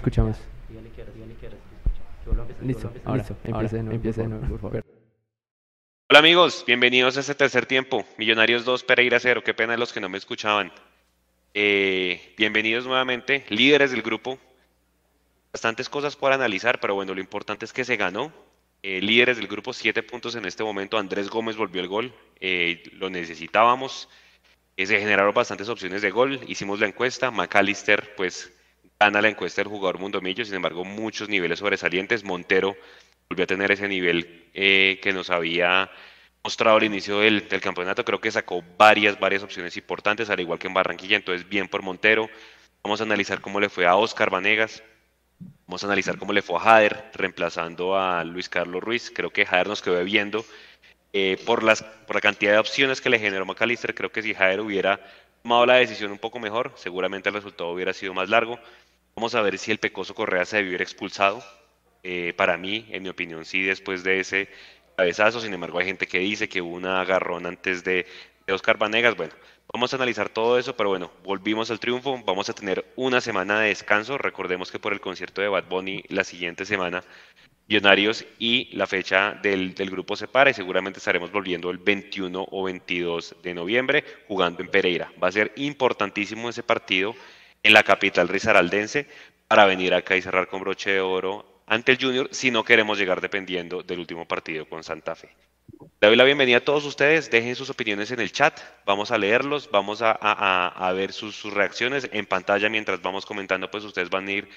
Escuchamos. Dígale que dígale que Listo, ahora, empiece de nuevo, empiece de por favor. Hola amigos, bienvenidos a este tercer tiempo. Millonarios 2, Pereira 0. Qué pena los que no me escuchaban. Eh, bienvenidos nuevamente, líderes del grupo. Bastantes cosas por analizar, pero bueno, lo importante es que se ganó. Eh, líderes del grupo, 7 puntos en este momento. Andrés Gómez volvió el gol. Eh, lo necesitábamos. Eh, se generaron bastantes opciones de gol. Hicimos la encuesta. McAllister, pues, gana la encuesta del jugador Mundo Millo. Sin embargo, muchos niveles sobresalientes. Montero volvió a tener ese nivel eh, que nos había mostrado al inicio del, campeonato. Creo que sacó varias, varias opciones importantes, al igual que en Barranquilla. Entonces, bien por Montero. Vamos a analizar cómo le fue a Oscar Vanegas. Vamos a analizar cómo le fue a Jader, reemplazando a Luis Carlos Ruiz. Creo que Jader nos quedó debiendo eh, por, las, por la cantidad de opciones que le generó McAllister. Creo que si Jader hubiera tomado la decisión un poco mejor, seguramente el resultado hubiera sido más largo. Vamos a ver si el Pecoso Correa se debió expulsado. Eh, para mí, en mi opinión, sí, después de ese cabezazo. Sin embargo, hay gente que dice que hubo un agarrón antes de, de Oscar Vanegas. Bueno, vamos a analizar todo eso, pero bueno, volvimos al triunfo. Vamos a tener una semana de descanso. Recordemos que por el concierto de Bad Bunny, la siguiente semana, Millonarios y la fecha del, del grupo se para y seguramente estaremos volviendo el 21 o 22 de noviembre jugando en Pereira. Va a ser importantísimo ese partido en la capital risaraldense para venir acá y cerrar con broche de oro ante el Junior si no queremos llegar dependiendo del último partido con Santa Fe. Le la bienvenida a todos ustedes, dejen sus opiniones en el chat, vamos a leerlos, vamos a, ver sus, sus reacciones en pantalla mientras vamos comentando, pues ustedes van a ir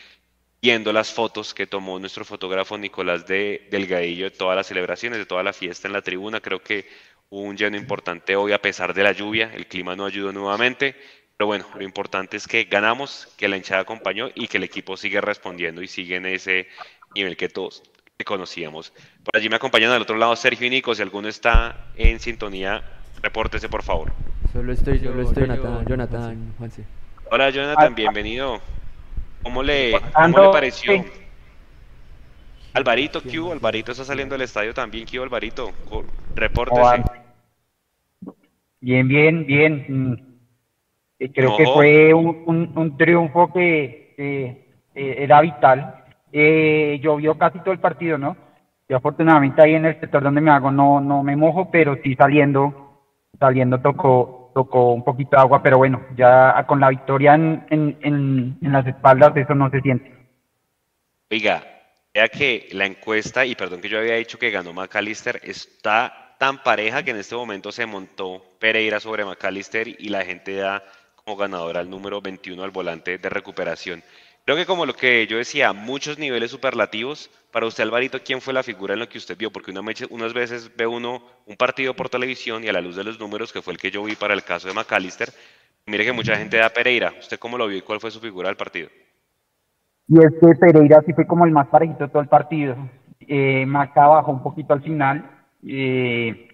viendo las fotos que tomó nuestro fotógrafo Nicolás de Delgadillo de todas las celebraciones, de toda la fiesta en la tribuna. Creo que hubo un lleno importante hoy a pesar de la lluvia, el clima no ayudó nuevamente, pero bueno, lo importante es que ganamos, que la hinchada acompañó y que el equipo sigue respondiendo y sigue en ese nivel que todos conocíamos. Por allí me acompañan al otro lado Sergio y Nico, si alguno está en sintonía, repórtese por favor. Solo estoy yo, Solo estoy Jonathan, yo, Jonathan, Juanse. Hola Jonathan, bienvenido. ¿Cómo le, cómo le pareció? sí. Alvarito, Q, Alvarito está saliendo del estadio también, Q, Alvarito, co- ¿Cómo repórtese. Bien, bien, bien. Eh, Creo que fue un, un- un triunfo que eh, era vital. Eh, llovió casi todo el partido, ¿no? Yo afortunadamente ahí en el sector donde me hago no, no me mojo, pero sí saliendo, saliendo tocó, tocó un poquito de agua, pero bueno, ya con la victoria en, en, en, en las espaldas eso no se siente. Oiga, vea que la encuesta, y perdón que yo había dicho que ganó McAllister, está tan pareja que en este momento se montó Pereira sobre McAllister y la gente da como ganador al número 21 al volante de recuperación. Creo que como lo que yo decía, muchos niveles superlativos. Para usted, Alvarito, ¿quién fue la figura en lo que usted vio? Porque una meche- unas veces ve uno un partido por televisión y a la luz de los números, que fue el que yo vi para el caso de McAllister, mire que mucha gente da Pereira. ¿Usted cómo lo vio y cuál fue su figura del partido? Y es que Pereira sí fue como el más parejito de todo el partido. Eh, Maca bajó un poquito al final. Eh,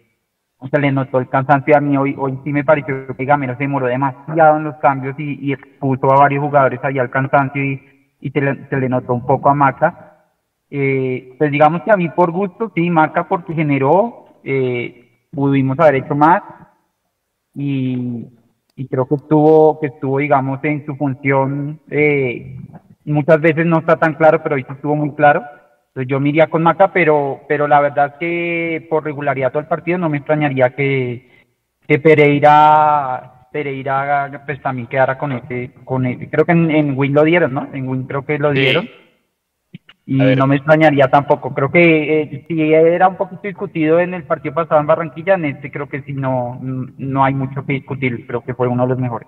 se le notó el cansancio a mí. Hoy, hoy sí me pareció que Gamero se demoró demasiado en los cambios y, y expuso a varios jugadores ahí al cansancio y, se, le, notó un poco a Maca. Eh, pues digamos que a mí por gusto, sí, Maca porque generó, eh, pudimos haber hecho más y, creo que estuvo, que estuvo, digamos, en su función, eh, muchas veces no está tan claro, pero hoy estuvo muy claro. Entonces yo me iría con Maca, pero, pero la verdad es que por regularidad todo el partido no me extrañaría que, que Pereira, Pereira pues también quedara con ese, con ese. Creo que en, en Win lo dieron, ¿no? En Win creo que lo Sí. dieron. Y no me extrañaría tampoco. Creo que eh, si era un poquito discutido en el partido pasado en Barranquilla, en este creo que sí no, no hay mucho que discutir. Creo que fue uno de los mejores.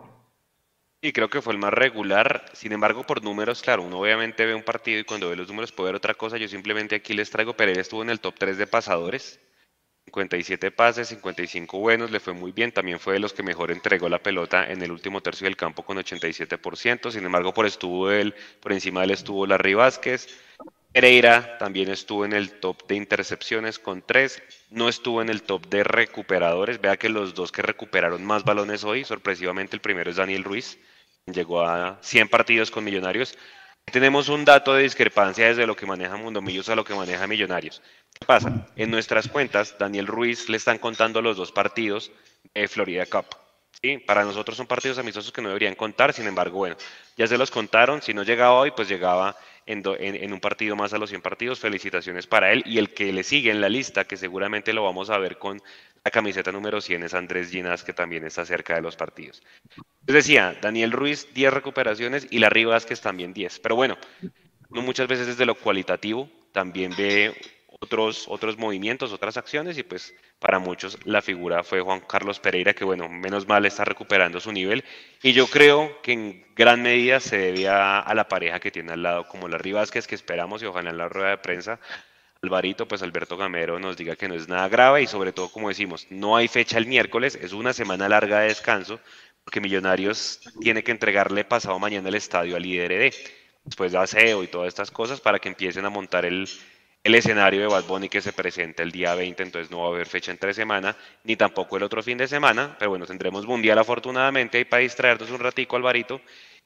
Sí, creo que fue el más regular. Sin embargo, por números, claro, uno obviamente ve un partido y cuando ve los números puede ver otra cosa. Yo simplemente aquí les traigo, Pereira estuvo en el top 3 de pasadores. 57 pases, 55 buenos, le fue muy bien. También fue de los que mejor entregó la pelota en el último tercio del campo con 87%. Sin embargo, por, estuvo él, por encima de él estuvo Larry Vázquez. Pereira también estuvo en el top de intercepciones con 3. No estuvo en el top de recuperadores. Vea que los dos que recuperaron más balones hoy, sorpresivamente el primero es Daniel Ruiz, llegó a 100 partidos con Millonarios. Tenemos un dato de discrepancia desde lo que maneja Mundomillos a lo que maneja Millonarios. ¿Qué pasa? En nuestras cuentas, Daniel Ruiz le están contando los dos partidos de Florida Cup. ¿sí? Para nosotros son partidos amistosos que no deberían contar, sin embargo, bueno, ya se los contaron. Si no llegaba hoy, pues llegaba en, un partido más a los 100 partidos. Felicitaciones para él y el que le sigue en la lista, que seguramente lo vamos a ver con la camiseta número 100, es Andrés Ginas, que también está cerca de los partidos. Les decía, Daniel Ruiz, 10 recuperaciones y Larry Vázquez también 10. Pero bueno, no muchas veces desde lo cualitativo, también ve otros, otros movimientos, otras acciones y pues para muchos la figura fue Juan Carlos Pereira que bueno, menos mal está recuperando su nivel. Y yo creo que en gran medida se debe a, la pareja que tiene al lado como Larry Vázquez que esperamos y ojalá en la rueda de prensa Alvarito, pues Alberto Gamero nos diga que no es nada grave y sobre todo como decimos, no hay fecha el miércoles, es una semana larga de descanso porque Millonarios tiene que entregarle pasado mañana el estadio al IDRD después de aseo y todas estas cosas para que empiecen a montar el, el escenario de Bad Bunny que se presenta el día 20, entonces no va a haber fecha entre semana, ni tampoco el otro fin de semana, pero bueno, tendremos Mundial afortunadamente ahí para distraernos un ratico, Alvarito,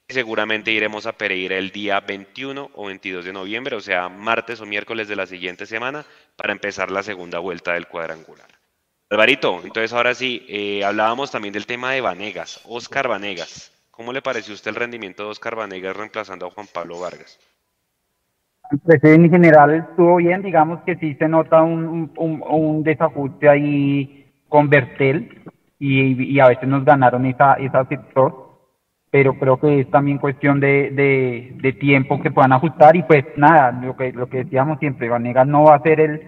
y seguramente iremos a Pereira el día 21 o 22 de noviembre, o sea, martes o miércoles de la siguiente semana, para empezar la segunda vuelta del cuadrangular. Alvarito, entonces ahora sí, eh, hablábamos también del tema de Vanegas, Oscar Vanegas. ¿Cómo le pareció usted el rendimiento de Oscar Vanegas reemplazando a Juan Pablo Vargas? En general estuvo bien, digamos que sí se nota un, un, desajuste ahí con Bertel y, a veces nos ganaron esa, esa sector, pero creo que es también cuestión de, de, tiempo que puedan ajustar y pues nada, lo que, lo que decíamos siempre, Vanegas no va a ser el,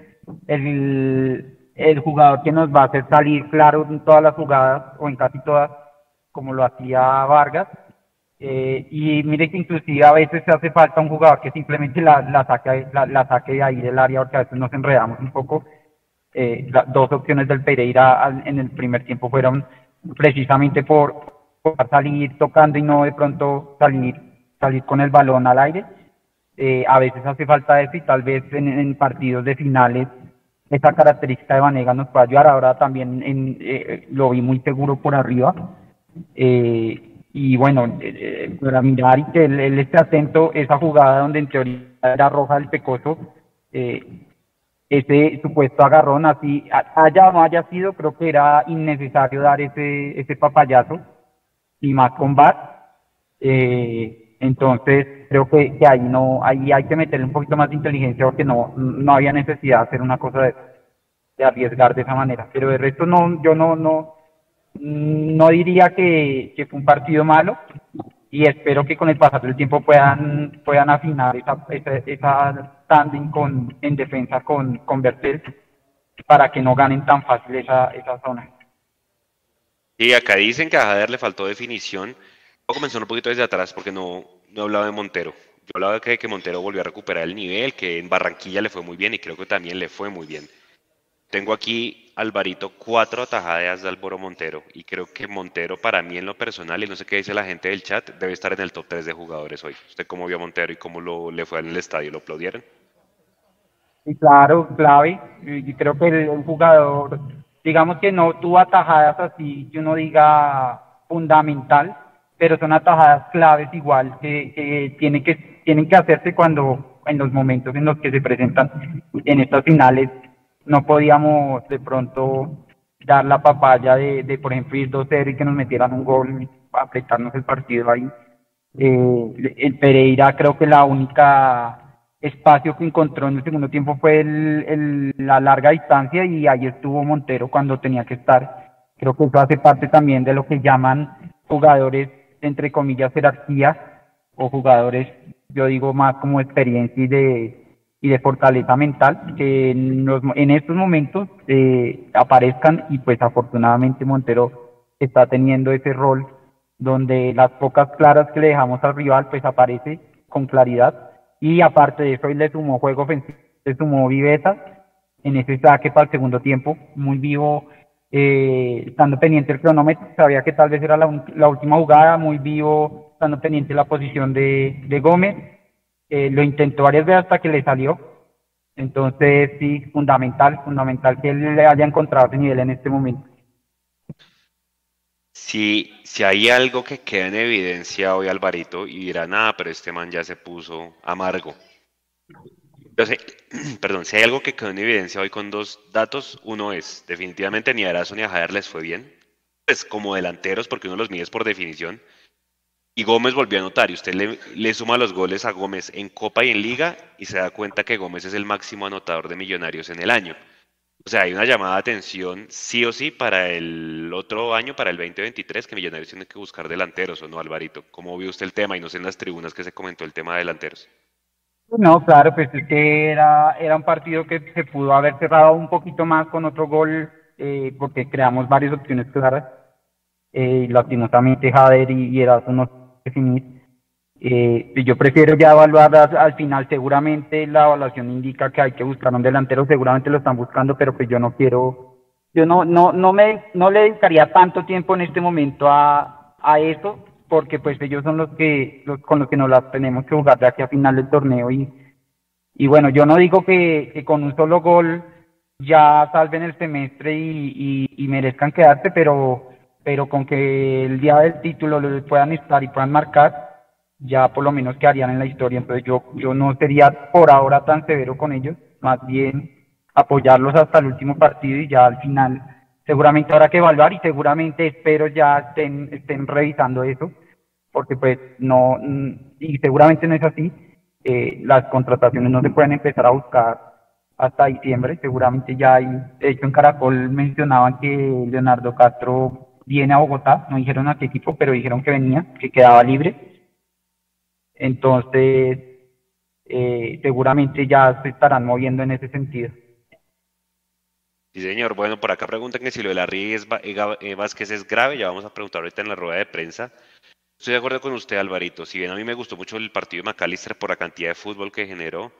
el, el jugador que nos va a hacer salir claro en todas las jugadas o en casi todas como lo hacía Vargas, eh, y mire que inclusive a veces se hace falta un jugador que simplemente la, la, saque, la, saque de ahí del área, porque a veces nos enredamos un poco. Eh, las dos opciones del Pereira en el primer tiempo fueron precisamente por, salir tocando y no de pronto salir, salir con el balón al aire. Eh, a veces hace falta eso y tal vez en, partidos de finales esa característica de Vanega nos puede ayudar. Ahora también en, lo vi muy seguro por arriba. Eh, y bueno, eh, eh, para mirar y que él, esté atento, esa jugada donde en teoría era roja el pecoso, eh, ese supuesto agarrón, así haya o no haya sido, creo que era innecesario dar ese, ese papayazo, y más con bar. entonces, creo que, que, ahí no, ahí hay que meterle un poquito más de inteligencia porque no, no había necesidad de hacer una cosa de, de arriesgar de esa manera. Pero de resto no, yo no, no, no diría que, fue un partido malo y espero que con el pasar del tiempo puedan puedan afinar esa, esa, standing con, en defensa con, con Bertel para que no ganen tan fácil esa, esa zona. Y acá dicen que a Jader le faltó definición. Voy a comenzar un poquito desde atrás porque no, no hablaba de Montero. Yo hablaba de que Montero volvió a recuperar el nivel, que en Barranquilla le fue muy bien y creo que también le fue muy bien. Tengo aquí, Alvarito, cuatro atajadas de Álvaro Montero. Y creo que Montero, para mí en lo personal, y no sé qué dice la gente del chat, debe estar en el top 3 de jugadores hoy. ¿Usted cómo vio a Montero y cómo lo, le fue en el estadio? ¿Lo aplaudieron? Sí, claro, clave. Y creo que el, jugador, digamos que no tuvo atajadas así que uno diga fundamental, pero son atajadas claves igual que, que, tienen que tienen que hacerse cuando en los momentos en los que se presentan en estas finales no podíamos de pronto dar la papaya de, de por ejemplo, ir 2-0 y que nos metieran un gol, apretarnos el partido ahí. Eh, el Pereira creo que la única espacio que encontró en el segundo tiempo fue el, la larga distancia y ahí estuvo Montero cuando tenía que estar. Creo que eso hace parte también de lo que llaman jugadores, entre comillas, jerarquía o jugadores, yo digo más como experiencia y de, y de fortaleza mental que en, en estos momentos eh, aparezcan y pues afortunadamente Montero está teniendo ese rol donde las pocas claras que le dejamos al rival pues aparece con claridad y aparte de eso él le sumó juego ofensivo, le sumó viveza en ese saque para el segundo tiempo, muy vivo, eh, estando pendiente el cronómetro, sabía que tal vez era la, la última jugada, muy vivo, estando pendiente la posición de, de Gómez, eh, lo intentó varias veces hasta que le salió. Entonces, sí, fundamental, fundamental que él le haya encontrado ese nivel en este momento. Si, si hay algo que queda en evidencia hoy, Alvarito, y dirá, nada, pero este man ya se puso amargo. Entonces, perdón, si hay algo que quedó en evidencia hoy con dos datos, uno es, definitivamente ni a Eraso ni a Jader les fue bien, pues como delanteros, porque uno los mide por definición, y Gómez volvió a anotar y usted le, suma los goles a Gómez en Copa y en Liga y se da cuenta que Gómez es el máximo anotador de Millonarios en el año. O sea, hay una llamada de atención sí o sí para el otro año, para el 2023, que Millonarios tiene que buscar delanteros, ¿o no, Alvarito? ¿Cómo vio usted el tema y no sé en las tribunas que se comentó el tema de delanteros? No, claro, pues es que era, era un partido que se pudo haber cerrado un poquito más con otro gol, eh, porque creamos varias opciones claras. Eh, lastimosamente Jader y, y Eraso no definir. Eh, yo prefiero ya evaluar al, final, seguramente la evaluación indica que hay que buscar un delantero, seguramente lo están buscando, pero pues yo no quiero, yo no, no, no me, no le dedicaría tanto tiempo en este momento a, a eso, porque pues ellos son los que los, con los que nos las tenemos que jugar de aquí a final del torneo y, y bueno, yo no digo que, que con un solo gol ya salven el semestre y, y, y, merezcan quedarse, pero, pero con que el día del título lo puedan estar y puedan marcar, ya por lo menos quedarían en la historia. Entonces yo, yo no sería por ahora tan severo con ellos, más bien apoyarlos hasta el último partido y ya al final seguramente habrá que evaluar y seguramente espero ya estén, estén revisando eso, porque pues no, y seguramente no es así, eh, las contrataciones no se pueden empezar a buscar hasta diciembre, seguramente ya hay, de hecho en Caracol mencionaban que Leonardo Castro viene a Bogotá, no dijeron a qué equipo, pero dijeron que venía, que quedaba libre, entonces eh, seguramente ya se estarán moviendo en ese sentido. Sí, señor. Bueno, por acá preguntan que si lo de la Ríos eh, Vázquez es grave. Ya vamos a preguntar ahorita en la rueda de prensa. Estoy de acuerdo con usted, Alvarito. Si bien a mí me gustó mucho el partido de McAllister por la cantidad de fútbol que generó,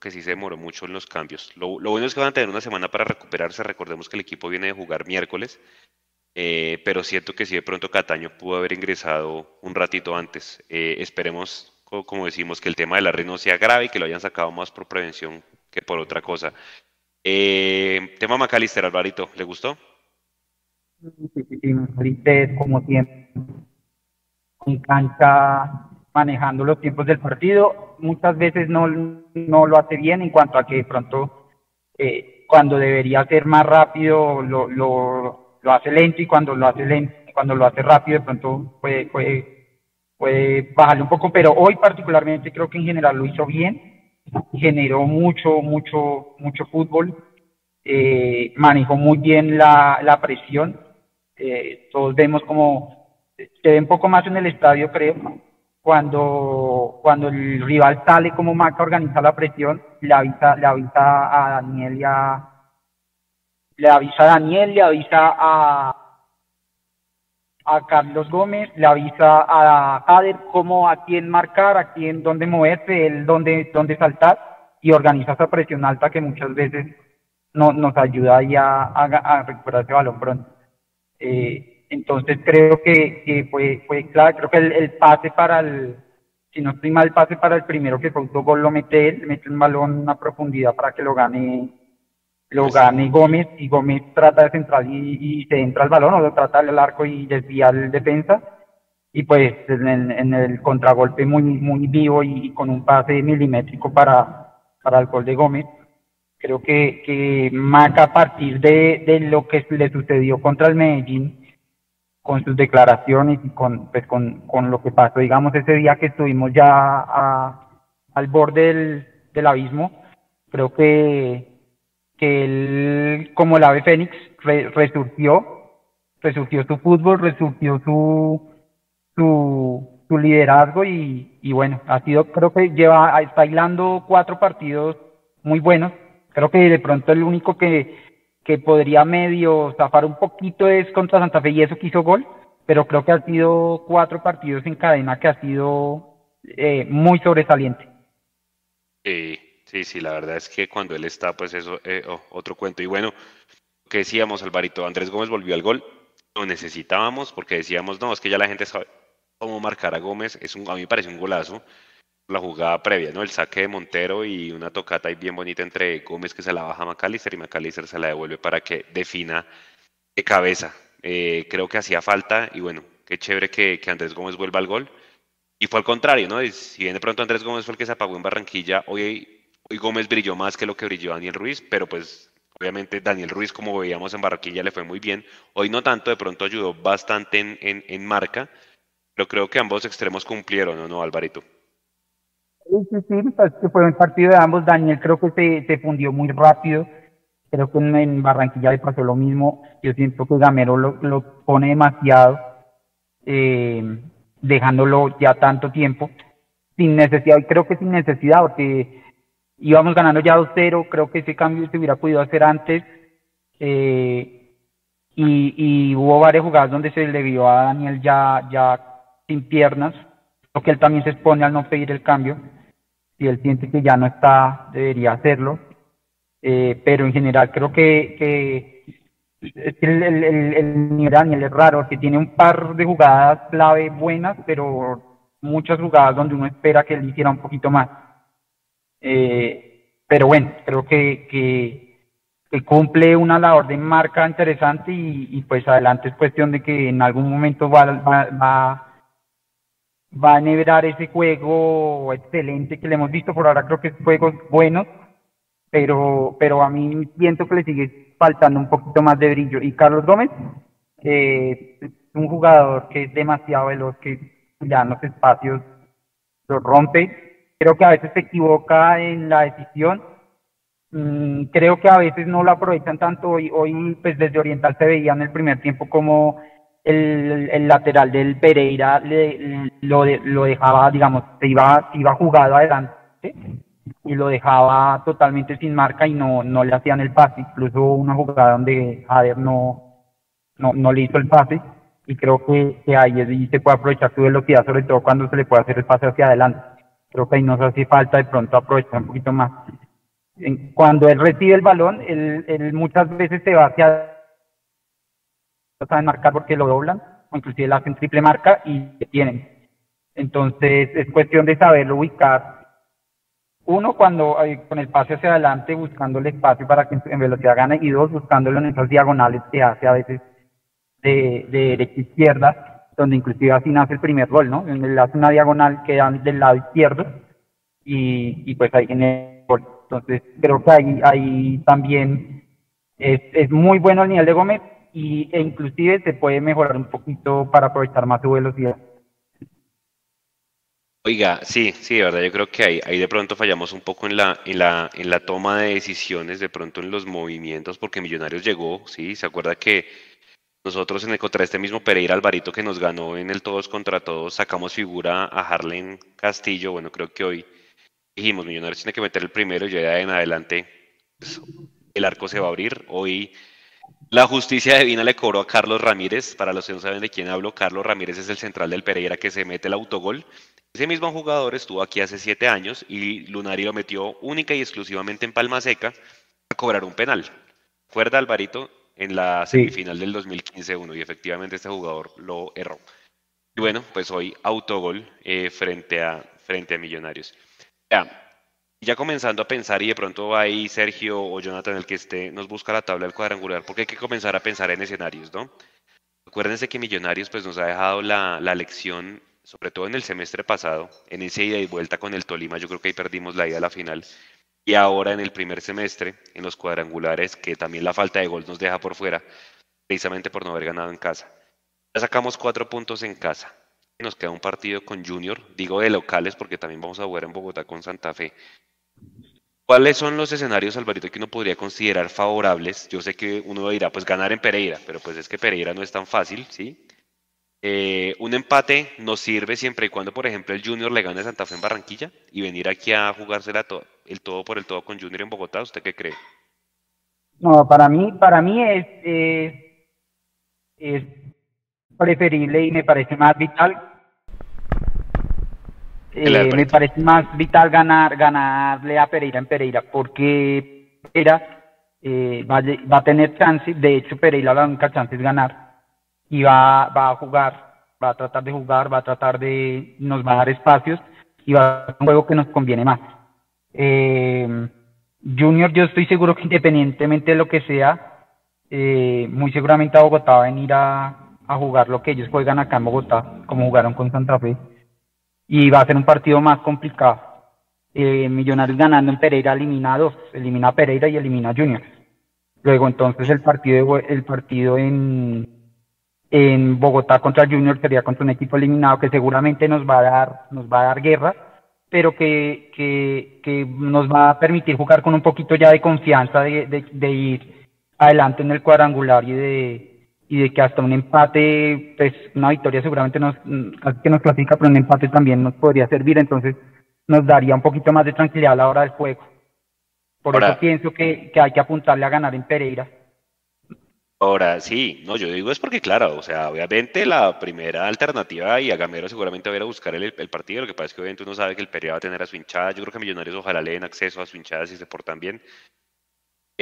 que sí se demoró mucho en los cambios. Lo, bueno es que van a tener una semana para recuperarse. Recordemos que el equipo viene de jugar miércoles, eh, pero siento que sí de pronto Cataño pudo haber ingresado un ratito antes. Eh, esperemos, como decimos, que el tema de la red no sea grave y que lo hayan sacado más por prevención que por otra cosa. Eh, tema Macalister, Alvarito, ¿le gustó? Sí, sí, sí, Macalister, como siempre, en cancha manejando los tiempos del partido. Muchas veces no, no lo hace bien en cuanto a que de pronto eh, cuando debería ser más rápido lo, lo, lo, hace lento y cuando lo hace lento, cuando lo hace rápido de pronto puede, puede, puede bajarle un poco, pero hoy particularmente creo que en general lo hizo bien generó mucho, mucho, mucho fútbol, eh, manejó muy bien la, la presión. Eh, todos vemos como se ve un poco más en el estadio, creo, cuando, cuando el rival sale como Maca organiza la presión, le avisa, le avisa a Daniel y a, le avisa a Daniel, le avisa a, a Carlos Gómez, le avisa a Jader cómo a quién marcar, a quién dónde moverse, él dónde, dónde saltar y organiza esa presión alta que muchas veces no, nos ayuda ya a, a, recuperar ese balón pronto. Eh, entonces creo que, que fue, fue clave, creo que el, pase para el, si no estoy mal, pase para el primero que fue gol lo mete él, mete un balón a profundidad para que lo gane lo gane Gómez y Gómez trata de central y, se entra al balón o lo trata al arco y desvía al defensa. Y pues en el, en el contragolpe muy muy vivo y, con un pase milimétrico para, para el gol de Gómez. Creo que, que Maca a partir de, de lo que le sucedió contra el Medellín con sus declaraciones y con, pues con, con lo que pasó digamos ese día que estuvimos ya a, al borde del, del abismo creo que que él, como el ave fénix, resurgió, resurgió su fútbol, resurgió su, su, su liderazgo y, y, bueno, ha sido, creo que lleva, está hilando cuatro partidos muy buenos. Creo que de pronto el único que, que podría medio zafar un poquito es contra Santa Fe y eso que hizo gol, pero creo que ha sido cuatro partidos en cadena que ha sido eh, muy sobresaliente. Sí. Sí, sí, la verdad es que cuando él está, pues eso, eh, oh, otro cuento. Y bueno, que decíamos, Alvarito, Andrés Gómez volvió al gol, lo necesitábamos porque decíamos, no, es que ya la gente sabe cómo marcar a Gómez, es un, a mí me parece un golazo la jugada previa, ¿no? El saque de Montero y una tocata ahí bien bonita entre Gómez que se la baja a McAllister y McAllister se la devuelve para que defina de cabeza. Eh, creo que hacía falta y bueno, qué chévere que, que Andrés Gómez vuelva al gol. Y fue al contrario, ¿no? Si bien de pronto Andrés Gómez fue el que se apagó en Barranquilla, hoy Hoy Gómez brilló más que lo que brilló Daniel Ruiz, pero pues obviamente Daniel Ruiz, como veíamos en Barranquilla, le fue muy bien. Hoy no tanto, de pronto ayudó bastante en, en, marca. pero creo que ambos extremos cumplieron, ¿o no, Alvarito? Sí, sí, pues, fue un partido de ambos. Daniel creo que se, se fundió muy rápido. Creo que en, en Barranquilla le pasó lo mismo. Yo siento que Gamero lo, lo pone demasiado, eh, dejándolo ya tanto tiempo, sin necesidad, y creo que sin necesidad, porque íbamos ganando ya 2-0, creo que ese cambio se hubiera podido hacer antes. Eh, y, hubo varias jugadas donde se le vio a Daniel ya, ya sin piernas, creo que él también se expone al no pedir el cambio. Si él siente que ya no está, debería hacerlo. Eh, pero en general creo que, el, Daniel es raro, que tiene un par de jugadas clave buenas, pero muchas jugadas donde uno espera que él hiciera un poquito más. Eh, pero bueno, creo que, que, cumple una labor de marca interesante y, y, pues adelante es cuestión de que en algún momento va, va, va, va a enhebrar ese juego excelente que le hemos visto. Por ahora creo que es juegos buenos pero pero a mí siento que le sigue faltando un poquito más de brillo. Y Carlos Gómez eh, un jugador que es demasiado veloz que ya en los espacios lo rompe creo que a veces se equivoca en la decisión Mm, creo que a veces no lo aprovechan tanto. Hoy, hoy pues desde Oriental se veía en el primer tiempo como el, lateral del Pereira le, lo, lo dejaba, digamos, se iba, se iba jugado adelante y lo dejaba totalmente sin marca y no, no le hacían el pase. Incluso una jugada donde Jader no, no, no le hizo el pase y creo que, que ahí se puede aprovechar su velocidad, sobre todo cuando se le puede hacer el pase hacia adelante. Creo que ahí nos hace falta de pronto aprovechar un poquito más cuando él recibe el balón, él, él muchas veces se va hacia no saben marcar porque lo doblan, o inclusive le hacen triple marca y tienen. Entonces es cuestión de saberlo ubicar. Uno, cuando eh, con el pase hacia adelante, buscando el espacio para que en velocidad gane, y dos, buscándolo en esas diagonales que hace a veces de, de derecha a izquierda, donde inclusive así nace el primer gol, ¿no? Él hace una diagonal que dan del lado izquierdo y, y pues ahí en el gol. Entonces, creo que ahí, ahí también es, es muy bueno el nivel de Gómez y, e inclusive se puede mejorar un poquito para aprovechar más su velocidad. Oiga, sí, sí, de verdad, yo creo que ahí, ahí de pronto fallamos un poco en la, en, la, en la toma de decisiones, de pronto en los movimientos, porque Millonarios llegó, sí, se acuerda que nosotros en el contra este mismo Pereira Alvarito que nos ganó en el todos contra todos, sacamos figura a Harlen Castillo, bueno, creo que hoy dijimos, Millonarios tiene que meter el primero y ya en adelante pues, el arco se va a abrir. Hoy la justicia divina le cobró a Carlos Ramírez. Para los que no saben de quién hablo, Carlos Ramírez es el central del Pereira que se mete el autogol. Ese mismo jugador estuvo aquí hace siete años y Lunari lo metió única y exclusivamente en Palma Seca a cobrar un penal. Fuerza Alvarito en la semifinal del 2015-1 y efectivamente este jugador lo erró. Y bueno, pues hoy autogol eh, frente, a, frente a Millonarios. Ya, ya comenzando a pensar y de pronto ahí Sergio o Jonathan, el que esté, nos busca la tabla del cuadrangular, porque hay que comenzar a pensar en escenarios, ¿no? Acuérdense que Millonarios pues nos ha dejado la, la lección, sobre todo en el semestre pasado, en ese ida y vuelta con el Tolima, yo creo que ahí perdimos la ida a la final, y ahora en el primer semestre, en los cuadrangulares, que también la falta de gol nos deja por fuera, precisamente por no haber ganado en casa. Ya sacamos cuatro puntos en casa, nos queda un partido con Junior, digo de locales porque también vamos a jugar en Bogotá con Santa Fe. ¿Cuáles son los escenarios, Alvarito, que uno podría considerar favorables? Yo sé que uno dirá, pues ganar en Pereira, pero pues es que Pereira no es tan fácil, ¿sí? Eh, un empate nos sirve siempre y cuando, por ejemplo, el Junior le gane a Santa Fe en Barranquilla y venir aquí a jugársela to el todo por el todo con Junior en Bogotá. ¿Usted qué cree? No, para mí, para mí es, es, es preferible y me parece más vital eh, me parece más vital ganar, ganarle a Pereira en Pereira, porque Pereira eh, va, va, a tener chance, de hecho Pereira la única chance es ganar, y va, va a jugar, va a tratar de jugar, va a tratar de, nos va a dar espacios, y va a ser un juego que nos conviene más. Eh, Junior, yo estoy seguro que independientemente de lo que sea, eh, muy seguramente a Bogotá va a venir a, a jugar lo que ellos juegan acá en Bogotá, como jugaron con Santa Fe y va a ser un partido más complicado. Eh, Millonarios ganando en Pereira elimina a dos, elimina a Pereira y elimina a Junior. Luego entonces el partido el partido en, En Bogotá contra Junior sería contra un equipo eliminado que seguramente nos va a dar, nos va a dar guerra, pero que, que, que nos va a permitir jugar con un poquito ya de confianza de, de, de ir adelante en el cuadrangular y de, y de que hasta un empate, pues una victoria seguramente nos, casi que nos clasifica, pero un empate también nos podría servir, entonces nos daría un poquito más de tranquilidad a la hora del juego. Por Ahora- eso pienso que, que hay que apuntarle a ganar en Pereira. Ahora, sí, no, yo digo es porque, claro, o sea, obviamente la primera alternativa y a Gamero seguramente va a ir a buscar el, el partido, lo que pasa es que obviamente uno sabe que el Pereira va a tener a su hinchada, yo creo que Millonarios ojalá le den acceso a su hinchada si se portan bien,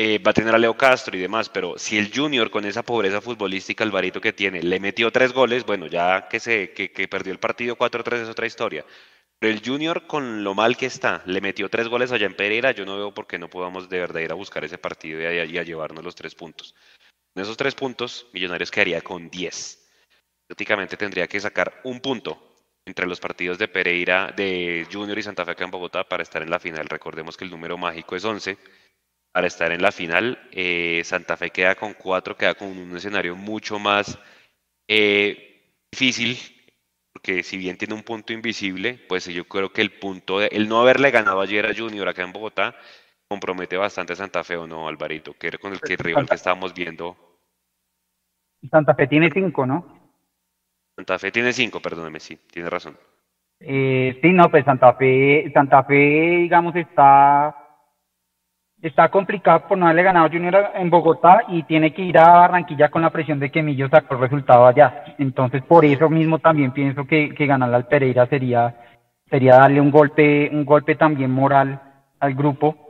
Eh, va a tener a Leo Castro y demás, pero si el Junior con esa pobreza futbolística, Alvarito que tiene, le metió tres goles, bueno, ya que, se, que, que perdió el partido 4-3 es otra historia, pero el Junior con lo mal que está, le metió tres goles allá en Pereira, yo no veo por qué no podamos de verdad ir a buscar ese partido y a, y a llevarnos los tres puntos. Esos tres puntos, Millonarios quedaría con 10. Prácticamente tendría que sacar un punto entre los partidos de Pereira, de Junior y Santa Fe acá en Bogotá para estar en la final. Recordemos que el número mágico es 11. Para estar en la final, eh, Santa Fe queda con 4, queda con un escenario mucho más eh, difícil, porque si bien tiene un punto invisible, pues yo creo que el punto, de, el no haberle ganado ayer a Junior acá en Bogotá, compromete bastante a Santa Fe o no, Alvarito, que era con el que el rival que estábamos viendo Santa Fe tiene cinco, ¿no? Santa Fe tiene cinco, perdóneme, sí, tiene razón. Eh, sí, no, pues Santa Fe, Santa Fe, digamos, está, está complicado por no haberle ganado Junior en Bogotá y tiene que ir a Barranquilla con la presión de que Millo sacó el resultado allá. Entonces, por eso mismo también pienso que, que ganarle al Pereira sería, sería darle un golpe, un golpe también moral al grupo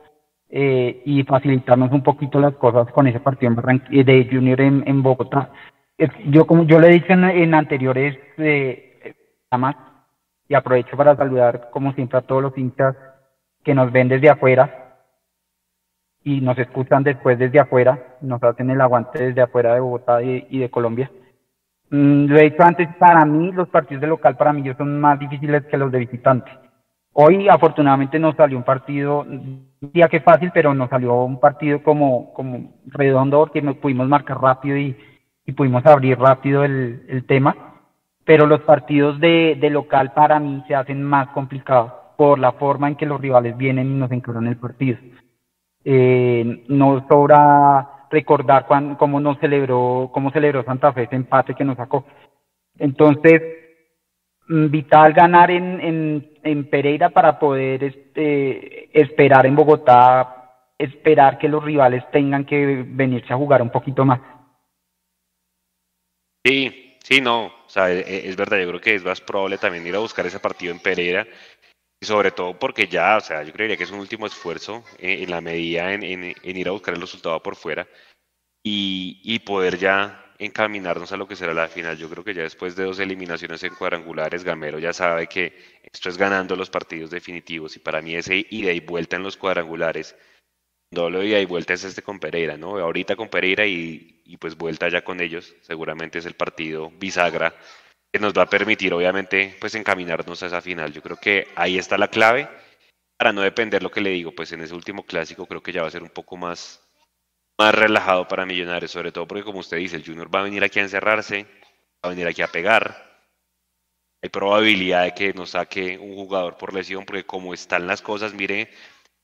eh, y facilitarnos un poquito las cosas con ese partido en Barranqui- de Junior en, Bogotá. Yo como yo le he dicho en, anteriores eh, programas, y aprovecho para saludar como siempre a todos los hinchas que nos ven desde afuera y nos escuchan después desde afuera, nos hacen el aguante desde afuera de Bogotá y, y de Colombia. Mm, lo he dicho antes, para mí los partidos de local para mí son más difíciles que los de visitante. Hoy afortunadamente nos salió un partido, día que fácil, pero nos salió un partido como, como redondo porque nos pudimos marcar rápido y, pudimos abrir rápido el, tema pero los partidos de, local para mí se hacen más complicados por la forma en que los rivales vienen y nos encaran el partido. Eh, no sobra recordar cuán, cómo nos celebró, cómo celebró Santa Fe ese empate que nos sacó. Entonces, vital ganar en, en, en Pereira para poder este, esperar en Bogotá, esperar que los rivales tengan que venirse a jugar un poquito más. Sí, sí, no, o sea, e- e- es verdad, yo creo que es más probable también ir a buscar ese partido en Pereira, y sobre todo porque ya, o sea, yo creería que es un último esfuerzo eh, en la medida en, en- en ir a buscar el resultado por fuera y, y poder ya encaminarnos a lo que será la final. Yo creo que ya después de dos eliminaciones en cuadrangulares, Gamero ya sabe que esto es ganando los partidos definitivos y para mí ese ida y vuelta en los cuadrangulares doble ida y vuelta es este con Pereira, ¿no? Ahorita con Pereira y, y pues vuelta ya con ellos, seguramente es el partido bisagra que nos va a permitir obviamente pues encaminarnos a esa final. Yo creo que ahí está la clave para no depender lo que le digo, pues en ese último clásico creo que ya va a ser un poco más más relajado para Millonarios, sobre todo porque como usted dice, el Junior va a venir aquí a encerrarse, va a venir aquí a pegar. Hay probabilidad de que nos saque un jugador por lesión, porque como están las cosas, mire,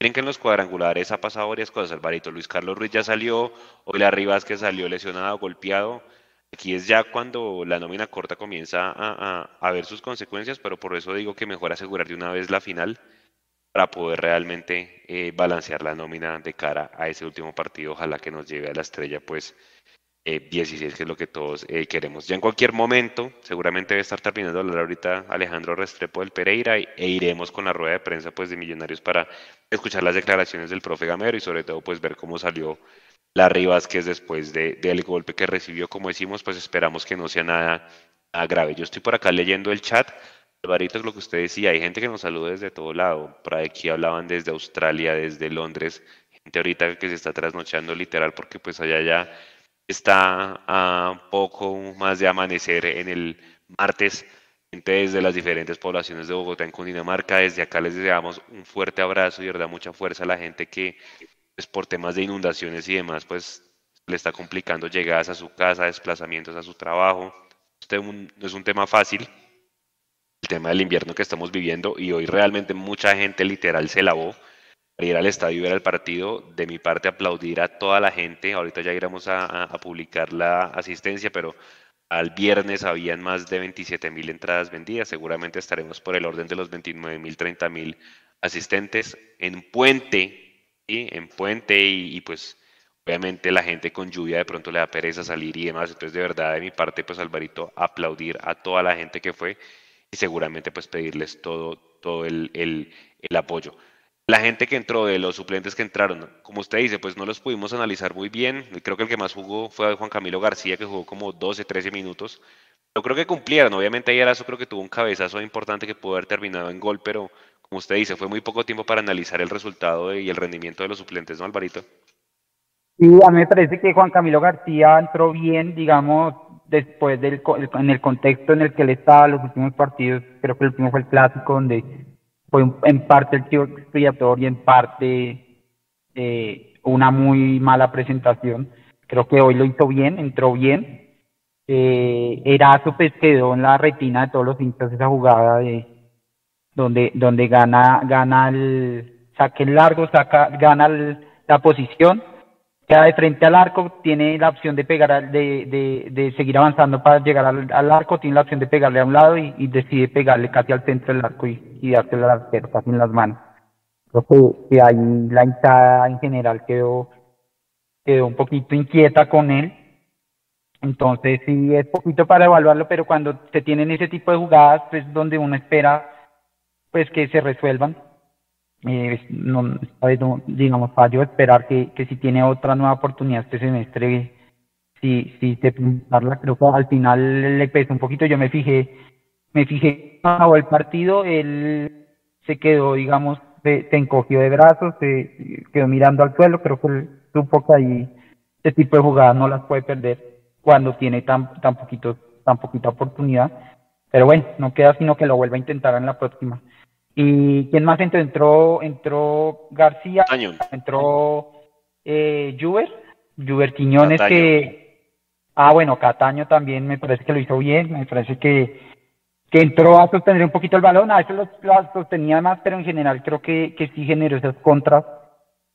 Miren que en los cuadrangulares ha pasado varias cosas, Alvarito. Luis Carlos Ruiz ya salió, hoy la Rivas que salió lesionado, golpeado. Aquí es ya cuando la nómina corta comienza a, a- a ver sus consecuencias, pero por eso digo que mejor asegurar de una vez la final para poder realmente eh, balancear la nómina de cara a ese último partido. Ojalá que nos lleve a la estrella, pues eh, 16, que es lo que todos eh, queremos. Ya en cualquier momento, seguramente debe estar terminando de hablar ahorita Alejandro Restrepo del Pereira e iremos con la rueda de prensa pues de Millonarios para escuchar las declaraciones del profe Gamero y sobre todo pues ver cómo salió la Rivas que es después de, del golpe que recibió, como decimos, pues esperamos que no sea nada, nada grave. Yo estoy por acá leyendo el chat. Alvarito, lo que usted decía, hay gente que nos saluda desde todo lado. Por aquí hablaban desde Australia, desde Londres, gente ahorita que se está trasnochando literal porque pues allá ya está a poco más de amanecer en el martes. Gente desde las diferentes poblaciones de Bogotá en Cundinamarca, desde acá les deseamos un fuerte abrazo y verdad mucha fuerza a la gente que pues por temas de inundaciones y demás pues le está complicando llegadas a su casa, desplazamientos a su trabajo. Este es un tema fácil, tema del invierno que estamos viviendo y hoy realmente mucha gente literal se lavó para ir al estadio y ver el partido. De mi parte, aplaudir a toda la gente. Ahorita ya iremos a, publicar la asistencia, pero al viernes habían más de 27 mil entradas vendidas. Seguramente estaremos por el orden de los 29 mil, 30 mil asistentes en Puente, ¿sí? en Puente y, pues obviamente la gente con lluvia de pronto le da pereza salir y demás. Entonces de verdad de mi parte pues Alvarito aplaudir a toda la gente que fue y seguramente pues pedirles todo, todo el, el, el apoyo. La gente que entró, de los suplentes que entraron, como usted dice, pues no los pudimos analizar muy bien. Creo que el que más jugó fue Juan Camilo García, que jugó como 12, 13 minutos. Yo creo que cumplieron. Obviamente ayer eso creo que tuvo un cabezazo importante que pudo haber terminado en gol, pero como usted dice, fue muy poco tiempo para analizar el resultado y el rendimiento de los suplentes, ¿no, Alvarito? Sí, a mí me parece que Juan Camilo García entró bien, digamos, después del en el contexto en el que él estaba los últimos partidos. Creo que el último fue el clásico, donde fue en parte el chivo expiatorio y en parte eh, una muy mala presentación. Creo que hoy lo hizo bien, entró bien. Eh, Erazo pues en la retina de todos los hinchas esa jugada de donde donde gana gana el saque largo, saca gana la posición queda de frente al arco, tiene la opción de pegar, de, de, de seguir avanzando para llegar al, arco, tiene la opción de pegarle a un lado y, decide pegarle casi al centro del arco y, y dárselo al arquero, casi en las manos. Creo ahí la hinchada en general quedó, quedó un poquito inquieta con él. Entonces sí es poquito para evaluarlo, pero cuando se tienen ese tipo de jugadas, pues donde uno espera pues que se resuelvan eh, no, digamos, fallo esperar que, que si tiene otra nueva oportunidad este semestre, si, si se preguntarla, creo que al final le pesa un poquito. Yo me fijé, me fijé acabó el partido, él se quedó, digamos, se, encogió de brazos, se quedó mirando al suelo, creo que supo que ahí este tipo de jugadas no las puede perder cuando tiene tan, tan poquito, tan poquita oportunidad. Pero bueno, no queda sino que lo vuelva a intentar en la próxima. ¿Y quién más entró? Entró, entró García, entró eh, Juber, Juber Quiñones que... Ah, bueno, Cataño también me parece que lo hizo bien, me parece que, que entró a sostener un poquito el balón, a veces lo, sostenía más, pero en general creo que, que sí generó esas contras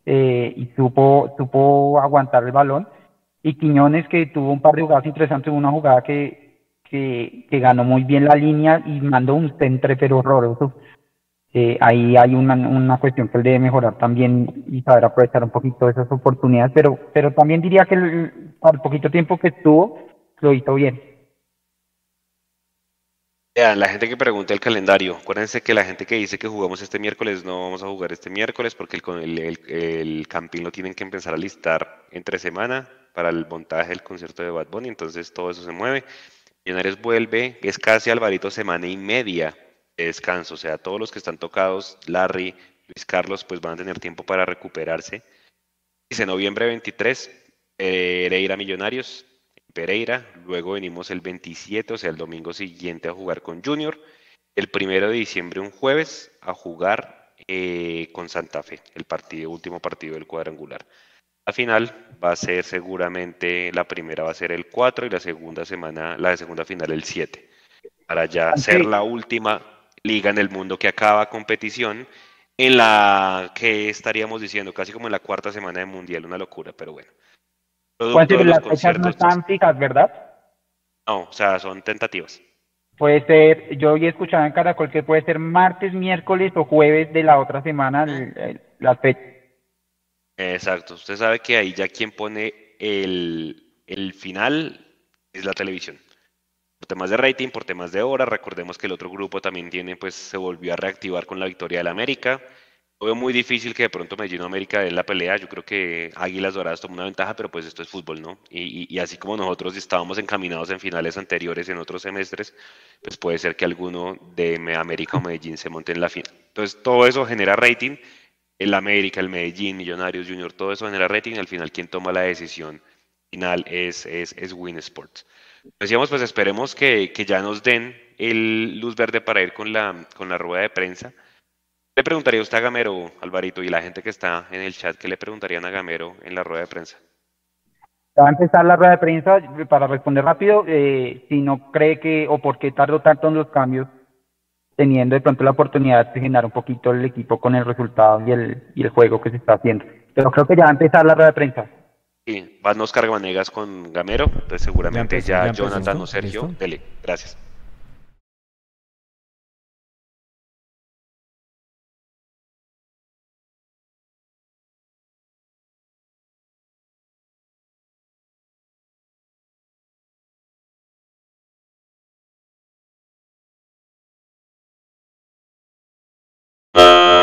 eh, y supo, supo aguantar el balón. Y Quiñones que tuvo un par de jugadas interesantes, una jugada que, que, que ganó muy bien la línea y mandó un centre pero horroroso eh, ahí hay una, una cuestión que él debe mejorar también y saber aprovechar un poquito esas oportunidades, pero, pero también diría que el, al poquito tiempo que estuvo, lo hizo bien. la gente que pregunta el calendario, acuérdense que la gente que dice que jugamos este miércoles, no vamos a jugar este miércoles porque el, el, el, camping lo tienen que empezar a listar entre semana para el montaje del concierto de Bad Bunny, entonces todo eso se mueve. Millonarios vuelve, es casi Alvarito semana y media descanso. O sea, todos los que están tocados, Larry, Luis Carlos, pues van a tener tiempo para recuperarse. Dice noviembre 23, Pereira Millonarios, Pereira. Luego venimos el 27, o sea, el domingo siguiente a jugar con Junior. El primero de diciembre, un jueves, a jugar eh, con Santa Fe, el partido, último partido del cuadrangular. La final va a ser seguramente, la primera va a ser el 4 y la segunda semana, la segunda final el 7, para ya ser la última liga en el mundo que acaba competición en la que estaríamos diciendo casi como en la cuarta semana de mundial, una locura, pero bueno. las fechas no están fijas, ¿verdad? No, o sea, son tentativas. Puede ser, yo hoy escuchaba en Caracol que puede ser martes, miércoles o jueves de la otra semana la fecha. Exacto, usted sabe que ahí ya quien pone el, el final es la televisión temas de rating, por temas de hora. Recordemos que el otro grupo también tiene, pues se volvió a reactivar con la victoria del América. Lo veo muy difícil que de pronto Medellín o América den la pelea. Yo creo que Águilas Doradas tomó una ventaja, pero pues esto es fútbol, ¿no? Y, y, así como nosotros estábamos encaminados en finales anteriores, en otros semestres, pues puede ser que alguno de América o Medellín se monte en la final. Entonces todo eso genera rating. El América, el Medellín, Millonarios, Junior, todo eso genera rating. Y al final quien toma la decisión final es, es, es Win Sports. Decíamos, pues esperemos que, ya nos den el luz verde para ir con la, con la rueda de prensa. Le preguntaría a usted a Gamero, Alvarito, y la gente que está en el chat, ¿qué le preguntarían a Gamero en la rueda de prensa? va a empezar la rueda de prensa para responder rápido, eh, si no cree que o por qué tardó tanto en los cambios, teniendo de pronto la oportunidad de generar un poquito el equipo con el resultado y el, y el juego que se está haciendo. Pero creo que ya va a empezar la rueda de prensa. Sí, van Oscar Vanegas con Gamero, entonces seguramente empezó, ya, ya empezó, Jonathan o ¿listo? Sergio. Dele, gracias.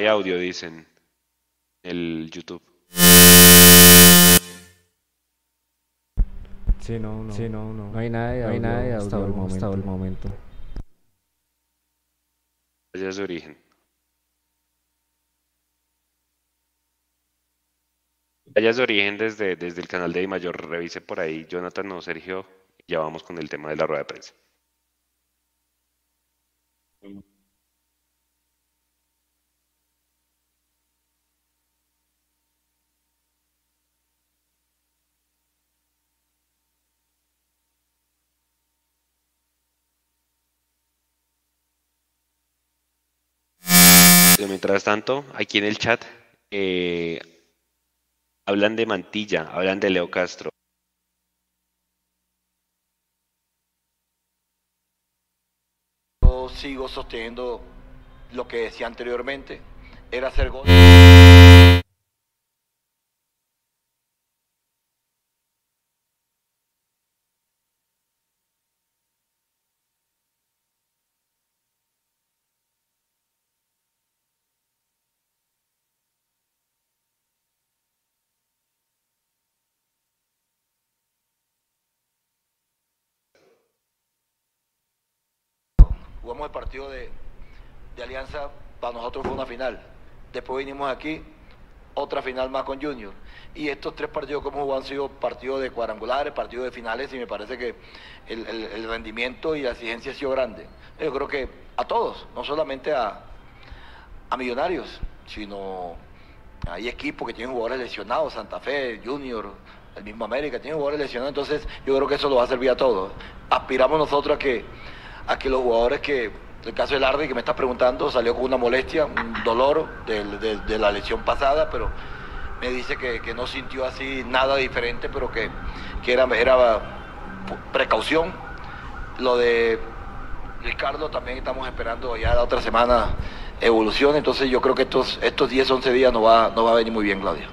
Audio dicen el YouTube. Sí, no, no. Sí, no, no. No hay nada de audio, nada de hasta, el momento. hasta el momento. Fallas de origen. Fallas de origen desde, desde el canal de Di Mayor. Revise por ahí, Jonathan o Sergio. Ya vamos con el tema de la rueda de prensa. Pero mientras tanto, aquí en el chat eh, hablan de Mantilla, hablan de Leo Castro. Yo sigo sosteniendo lo que decía anteriormente, era hacer gol. Jugamos el partido de, de Alianza, para nosotros fue una final. Después vinimos aquí, otra final más con Junior. Y estos tres partidos hemos jugado han sido partidos de cuadrangulares, partidos de finales, y me parece que el rendimiento y la exigencia ha sido grande. Yo creo que a todos, no solamente a, a Millonarios, sino hay equipos que tienen jugadores lesionados, Santa Fe, Junior, el mismo América, tienen jugadores lesionados, entonces yo creo que eso lo va a servir a todos. Aspiramos nosotros a que, a que los jugadores que, el caso de Lardi que me estás preguntando, salió con una molestia, un dolor del- de, la lesión pasada, pero me dice que, que no sintió así nada diferente, pero que, que era, era precaución. Lo de Ricardo también estamos esperando ya la otra semana evolución, entonces yo creo que estos, estos 10, 11 días no va, no va a venir muy bien, Claudia.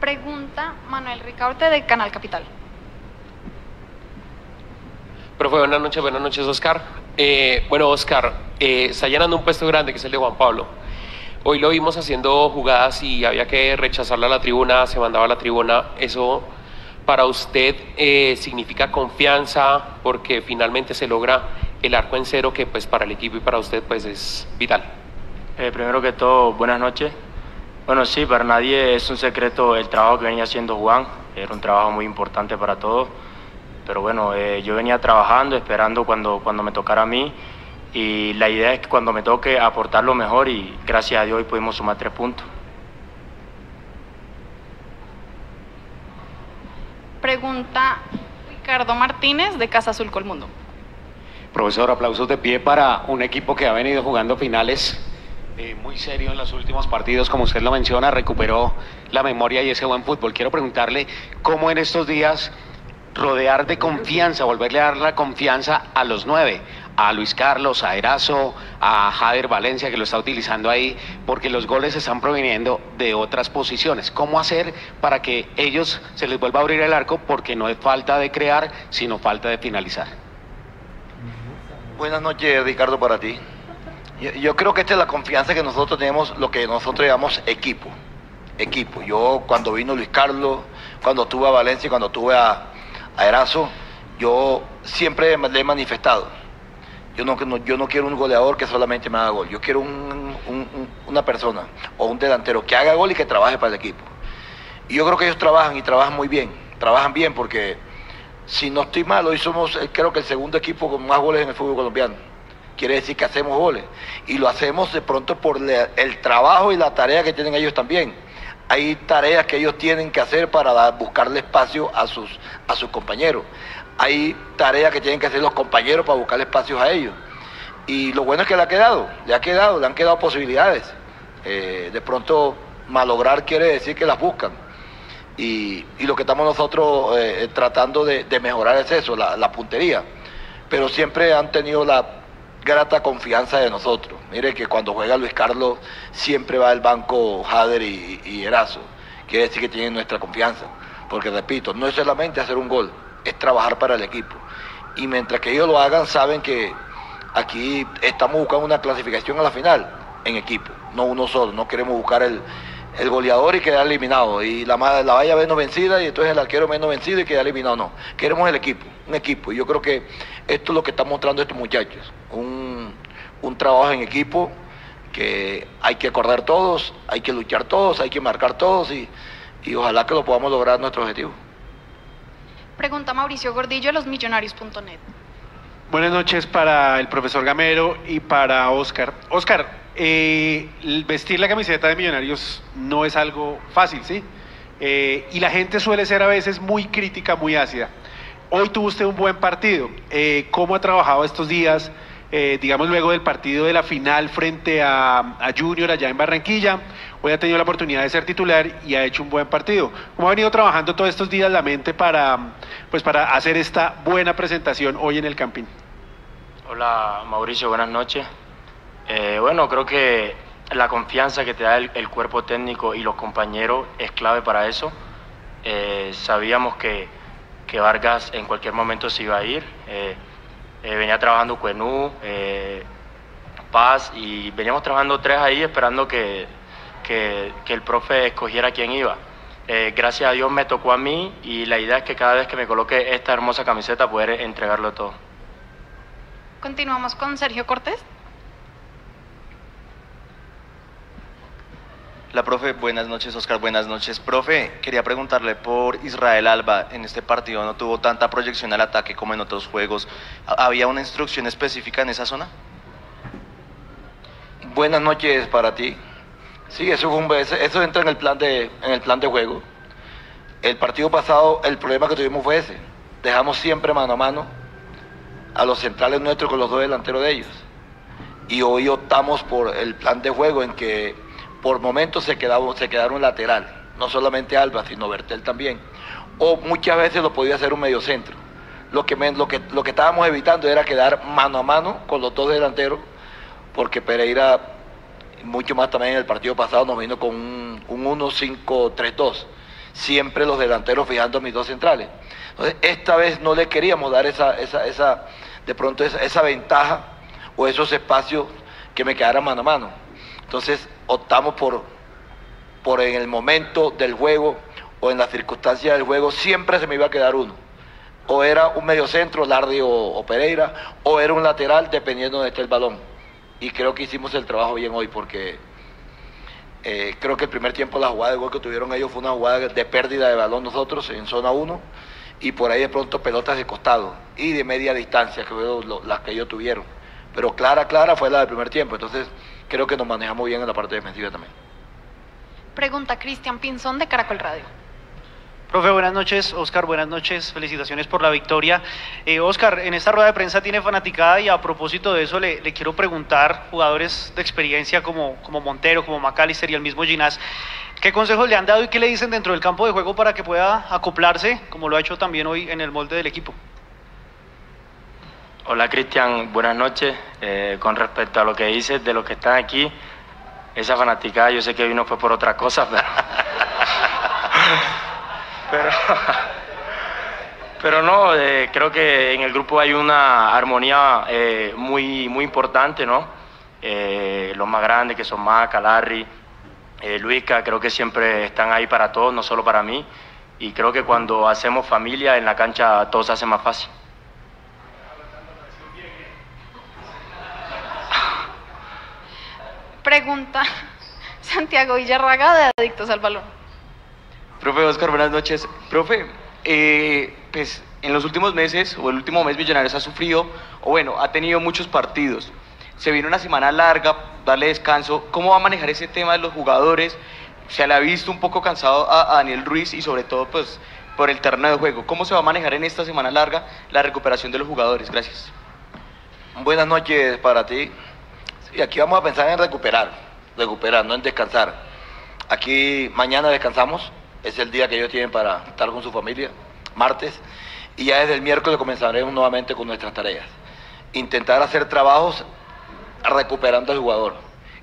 Pregunta Manuel Ricaurte de Canal Capital. Profe, buenas noches, buenas noches, Oscar. Eh, bueno, Oscar, eh, está llenando un puesto grande que es el de Juan Pablo. Hoy lo vimos haciendo jugadas y había que rechazarla a la tribuna, se mandaba a la tribuna. ¿Eso para usted eh, significa confianza porque finalmente se logra el arco en cero que pues para el equipo y para usted pues es vital? Eh, primero que todo, buenas noches. Bueno, sí, para nadie es un secreto el trabajo que venía haciendo Juan. Era un trabajo muy importante para todos. Pero bueno, eh, yo venía trabajando, esperando cuando, cuando me tocara a mí. Y la idea es que cuando me toque aportar lo mejor y gracias a Dios hoy pudimos sumar tres puntos. Pregunta Ricardo Martínez de Casa Azul Colmundo. Profesor, aplausos de pie para un equipo que ha venido jugando finales eh, muy serio en los últimos partidos, como usted lo menciona, recuperó la memoria y ese buen fútbol. Quiero preguntarle cómo en estos días rodear de confianza, volverle a dar la confianza a los nueve, a Luis Carlos, a Erazo, a Jader Valencia, que lo está utilizando ahí, porque los goles están proviniendo de otras posiciones. ¿Cómo hacer para que ellos se les vuelva a abrir el arco? Porque no es falta de crear, sino falta de finalizar. Buenas noches, Ricardo, para ti. Yo, yo creo que esta es la confianza que nosotros tenemos, lo que nosotros llamamos equipo. Equipo. Yo cuando vino Luis Carlos, cuando tuve a Valencia, cuando tuve a, a Erazo, yo siempre le he manifestado. Yo no, yo no quiero un goleador que solamente me haga gol. Yo quiero un- un- un- una persona o un delantero que haga gol y que trabaje para el equipo. Y yo creo que ellos trabajan y trabajan muy bien. Trabajan bien porque si no estoy mal, hoy somos eh, creo que el segundo equipo con más goles en el fútbol colombiano. Quiere decir que hacemos goles. Y lo hacemos de pronto por el trabajo y la tarea que tienen ellos también. Hay tareas que ellos tienen que hacer para buscarle espacio a sus, a sus compañeros. Hay tareas que tienen que hacer los compañeros para buscarle espacios a ellos. Y lo bueno es que le ha quedado, le ha quedado, le han quedado posibilidades. Eh, de pronto, malograr quiere decir que las buscan. Y, lo que estamos nosotros eh, tratando de, mejorar es eso, la puntería. Pero siempre han tenido la grata confianza de nosotros. Mire que cuando juega Luis Carlos siempre va al banco Jader y, y Erazo. Quiere decir que tienen nuestra confianza. Porque repito, no es solamente hacer un gol, es trabajar para el equipo. Y mientras que ellos lo hagan, saben que aquí estamos buscando una clasificación a la final en equipo, no uno solo. No queremos buscar el, el goleador y quedar eliminado. Y la, la valla menos vencida y entonces el arquero menos vencido y quedar eliminado. No, queremos el equipo, un equipo. Y yo creo que esto es lo que están mostrando estos muchachos. Un, un trabajo en equipo que hay que acordar todos, hay que luchar todos, hay que marcar todos y, y ojalá que lo podamos lograr nuestro objetivo. Pregunta Mauricio Gordillo de losmillonarios.net. Buenas noches para el profesor Gamero y para Oscar. Oscar, eh, vestir la camiseta de Millonarios no es algo fácil, ¿sí? Eh, y la gente suele ser a veces muy crítica, muy ácida. Hoy tuvo usted un buen partido. Eh, ¿Cómo ha trabajado estos días, eh, digamos, luego del partido de la final frente a, Junior allá en Barranquilla? Hoy ha tenido la oportunidad de ser titular y ha hecho un buen partido. ¿Cómo ha venido trabajando todos estos días la mente para, pues, para hacer esta buena presentación hoy en el Campín? Hola Mauricio, buenas noches. Eh, bueno, creo que la confianza que te da el, el cuerpo técnico y los compañeros es clave para eso. Sabíamos que, que Vargas en cualquier momento se iba a ir. Eh, eh, venía trabajando Cuenú, eh, Paz y veníamos trabajando tres ahí esperando que, que, que el profe escogiera quién iba. Gracias a Dios me tocó a mí y la idea es que cada vez que me coloque esta hermosa camiseta poder entregarlo todo. Continuamos con Sergio Cortés. La profe, buenas noches, Oscar, buenas noches. Profe, quería preguntarle por Israel Alba. En este partido no tuvo tanta proyección al ataque como en otros juegos. ¿Ha- ¿Había una instrucción específica en esa zona? Buenas noches para ti. Sí, eso, fue un- eso eso entra en el, plan de, en el plan de juego. El partido pasado, el problema que tuvimos fue ese. Dejamos siempre mano a mano a los centrales nuestros con los dos delanteros de ellos. Y hoy optamos por el plan de juego en que por momentos se, quedaba, se quedaron lateral. No solamente Alba, sino Bertel también. O muchas veces lo podía hacer un mediocentro. Lo que, lo, que, lo que estábamos evitando era quedar mano a mano con los dos delanteros porque Pereira, mucho más también en el partido pasado, nos vino con un, un 1-5-3-2. Siempre los delanteros fijando mis dos centrales. Entonces, esta vez no le queríamos dar esa, esa, esa de pronto esa, esa ventaja o esos espacios que me quedaran mano a mano. Entonces, optamos por, por en el momento del juego o en las circunstancias del juego, siempre se me iba a quedar uno. O era un mediocentro, Lardi o, Pereira, o era un lateral, dependiendo de esté el balón y creo que hicimos el trabajo bien hoy porque eh, creo que el primer tiempo la jugada de gol que tuvieron ellos fue una jugada de pérdida de balón nosotros en zona 1 y por ahí de pronto pelotas de costado y de media distancia que fue lo- las que ellos tuvieron. Pero clara, clara fue la del primer tiempo, entonces creo que nos manejamos bien en la parte defensiva también. Pregunta Cristian Pinzón de Caracol Radio. Profe, buenas noches. Oscar, buenas noches. Felicitaciones por la victoria. Eh, Oscar, en esta rueda de prensa tiene fanaticada y a propósito de eso le, le quiero preguntar, jugadores de experiencia como, como Montero, como McAllister y el mismo Ginás, ¿qué consejos le han dado y qué le dicen dentro del campo de juego para que pueda acoplarse, como lo ha hecho también hoy en el molde del equipo? Hola Cristian, buenas noches. Eh, con respecto a lo que dices de los que están aquí, esa fanaticada yo sé que hoy no fue por otra cosa, pero... pero, no, eh, creo que en el grupo hay una armonía eh, muy, muy importante, ¿no? Los más grandes que son Maca, Larry, eh, Luisca, creo que siempre están ahí para todos, no solo para mí. Y creo que cuando hacemos familia en la cancha todo se hace más fácil. Pregunta Santiago Villarraga de Adictos al Balón. Profe Oscar, buenas noches. Profe, eh, pues en los últimos meses, o el último mes Millonarios ha sufrido, o bueno, ha tenido muchos partidos. Se viene una semana larga, darle descanso. ¿Cómo va a manejar ese tema de los jugadores? se le ha visto un poco cansado a, a Daniel Ruiz y sobre todo pues por el terreno de juego. ¿Cómo se va a manejar en esta semana larga la recuperación de los jugadores? Gracias. Buenas noches para ti. Sí, aquí vamos a pensar en recuperar, recuperar, no en descansar. Aquí mañana descansamos, es el día que ellos tienen para estar con su familia, martes, y ya desde el miércoles comenzaremos nuevamente con nuestras tareas. Intentar hacer trabajos recuperando al jugador,